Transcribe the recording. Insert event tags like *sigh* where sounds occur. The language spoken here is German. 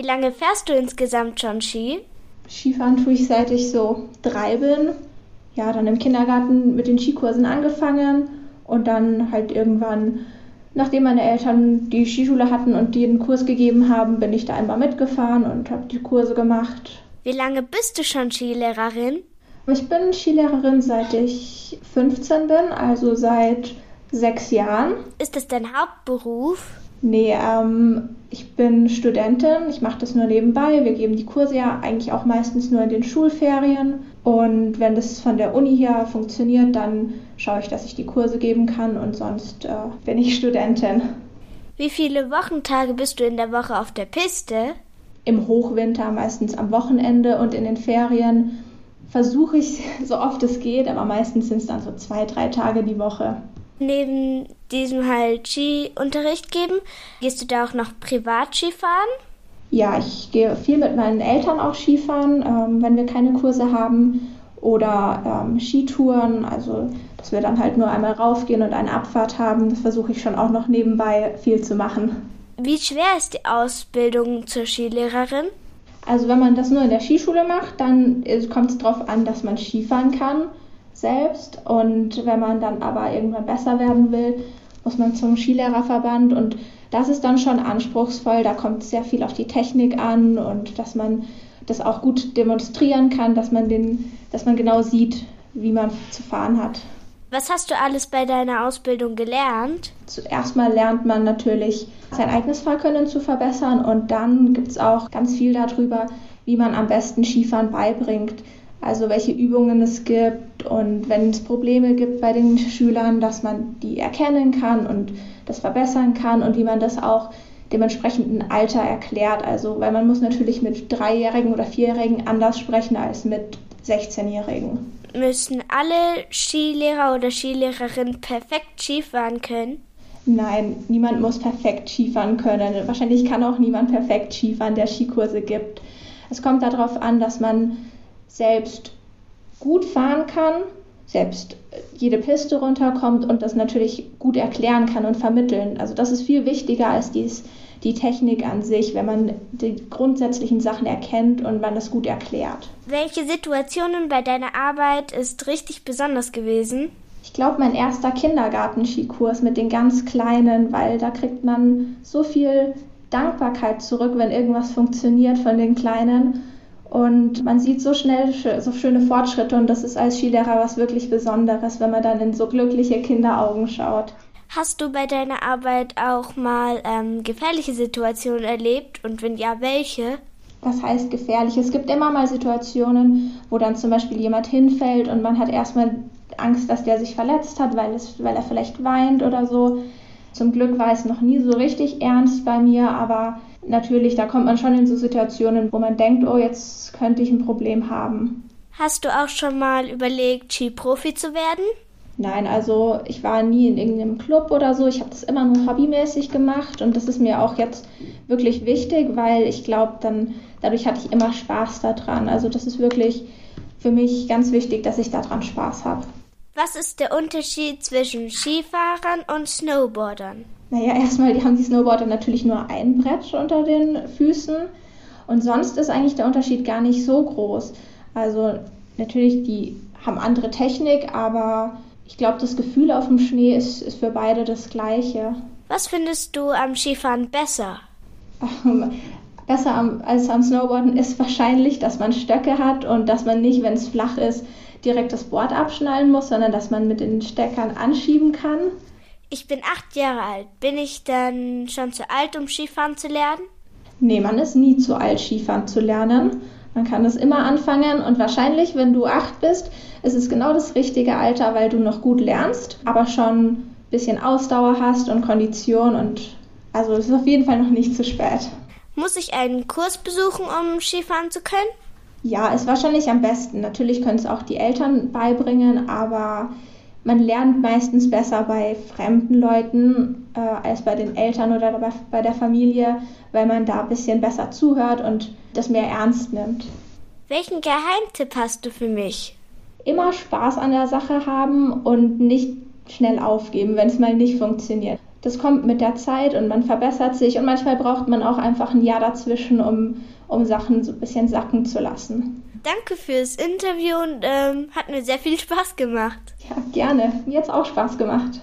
Wie lange fährst du insgesamt schon Ski? Skifahren tue ich seit ich so drei bin. Ja, dann im Kindergarten mit den Skikursen angefangen und dann halt irgendwann, nachdem meine Eltern die Skischule hatten und die einen Kurs gegeben haben, bin ich da einmal mitgefahren und habe die Kurse gemacht. Wie lange bist du schon Skilehrerin? Ich bin Skilehrerin seit ich 15 bin, also seit sechs Jahren. Ist das dein Hauptberuf? Nee, ähm, ich bin Studentin, ich mache das nur nebenbei. Wir geben die Kurse ja eigentlich auch meistens nur in den Schulferien. Und wenn das von der Uni her funktioniert, dann schaue ich, dass ich die Kurse geben kann und sonst äh, bin ich *laughs* Studentin. Wie viele Wochentage bist du in der Woche auf der Piste? Im Hochwinter meistens am Wochenende und in den Ferien versuche ich *laughs* so oft es geht, aber meistens sind es dann so zwei, drei Tage die Woche neben diesem halt Skiunterricht geben, gehst du da auch noch privat Skifahren? Ja, ich gehe viel mit meinen Eltern auch Skifahren, ähm, wenn wir keine Kurse haben oder ähm, Skitouren, also dass wir dann halt nur einmal raufgehen und eine Abfahrt haben. Das versuche ich schon auch noch nebenbei viel zu machen. Wie schwer ist die Ausbildung zur Skilehrerin? Also wenn man das nur in der Skischule macht, dann kommt es darauf an, dass man Skifahren kann selbst. Und wenn man dann aber irgendwann besser werden will, muss man zum Skilehrerverband. Und das ist dann schon anspruchsvoll. Da kommt sehr viel auf die Technik an und dass man das auch gut demonstrieren kann, dass man, den, dass man genau sieht, wie man zu fahren hat. Was hast du alles bei deiner Ausbildung gelernt? Zuerst mal lernt man natürlich, sein eigenes Fahrkönnen zu verbessern und dann gibt es auch ganz viel darüber, wie man am besten Skifahren beibringt. Also welche Übungen es gibt und wenn es Probleme gibt bei den Schülern, dass man die erkennen kann und das verbessern kann und wie man das auch dem entsprechenden Alter erklärt. Also weil man muss natürlich mit Dreijährigen oder Vierjährigen anders sprechen als mit 16-Jährigen. Müssen alle Skilehrer oder Skilehrerinnen perfekt Skifahren können? Nein, niemand muss perfekt Skifahren können. Wahrscheinlich kann auch niemand perfekt Skifahren, der Skikurse gibt. Es kommt darauf an, dass man selbst gut fahren kann, selbst jede Piste runterkommt und das natürlich gut erklären kann und vermitteln. Also das ist viel wichtiger als dies, die Technik an sich, wenn man die grundsätzlichen Sachen erkennt und man das gut erklärt. Welche Situationen bei deiner Arbeit ist richtig besonders gewesen? Ich glaube, mein erster Kindergartenskikurs mit den ganz Kleinen, weil da kriegt man so viel Dankbarkeit zurück, wenn irgendwas funktioniert von den Kleinen. Und man sieht so schnell so schöne Fortschritte und das ist als Skilehrer was wirklich Besonderes, wenn man dann in so glückliche Kinderaugen schaut. Hast du bei deiner Arbeit auch mal ähm, gefährliche Situationen erlebt und wenn ja, welche? Was heißt gefährlich? Es gibt immer mal Situationen, wo dann zum Beispiel jemand hinfällt und man hat erstmal Angst, dass der sich verletzt hat, weil, es, weil er vielleicht weint oder so. Zum Glück war es noch nie so richtig ernst bei mir, aber natürlich, da kommt man schon in so Situationen, wo man denkt, oh, jetzt könnte ich ein Problem haben. Hast du auch schon mal überlegt, Skiprofi zu werden? Nein, also ich war nie in irgendeinem Club oder so. Ich habe das immer nur hobbymäßig gemacht und das ist mir auch jetzt wirklich wichtig, weil ich glaube, dann dadurch hatte ich immer Spaß daran. Also das ist wirklich für mich ganz wichtig, dass ich daran Spaß habe. Was ist der Unterschied zwischen Skifahrern und Snowboardern? Naja, erstmal die haben die Snowboarder natürlich nur ein Brett unter den Füßen und sonst ist eigentlich der Unterschied gar nicht so groß. Also natürlich, die haben andere Technik, aber ich glaube, das Gefühl auf dem Schnee ist, ist für beide das gleiche. Was findest du am Skifahren besser? besser am, als am Snowboarden ist wahrscheinlich, dass man Stöcke hat und dass man nicht, wenn es flach ist, direkt das Board abschnallen muss, sondern dass man mit den Steckern anschieben kann. Ich bin acht Jahre alt. Bin ich dann schon zu alt, um Skifahren zu lernen? Nee, man ist nie zu alt, Skifahren zu lernen. Man kann es immer anfangen und wahrscheinlich, wenn du acht bist, ist es genau das richtige Alter, weil du noch gut lernst, aber schon ein bisschen Ausdauer hast und Kondition und also es ist auf jeden Fall noch nicht zu spät. Muss ich einen Kurs besuchen, um Skifahren zu können? Ja, ist wahrscheinlich am besten. Natürlich können es auch die Eltern beibringen, aber man lernt meistens besser bei fremden Leuten äh, als bei den Eltern oder bei, der Familie, weil man da ein bisschen besser zuhört und das mehr ernst nimmt. Welchen Geheimtipp hast du für mich? Immer Spaß an der Sache haben und nicht schnell aufgeben, wenn es mal nicht funktioniert. das kommt mit der Zeit und man verbessert sich und manchmal braucht man auch einfach ein Jahr dazwischen, um, um Sachen so ein bisschen sacken zu lassen. Danke fürs Interview und ähm, hat mir sehr viel Spaß gemacht. Gerne. Mir hat es auch Spaß gemacht.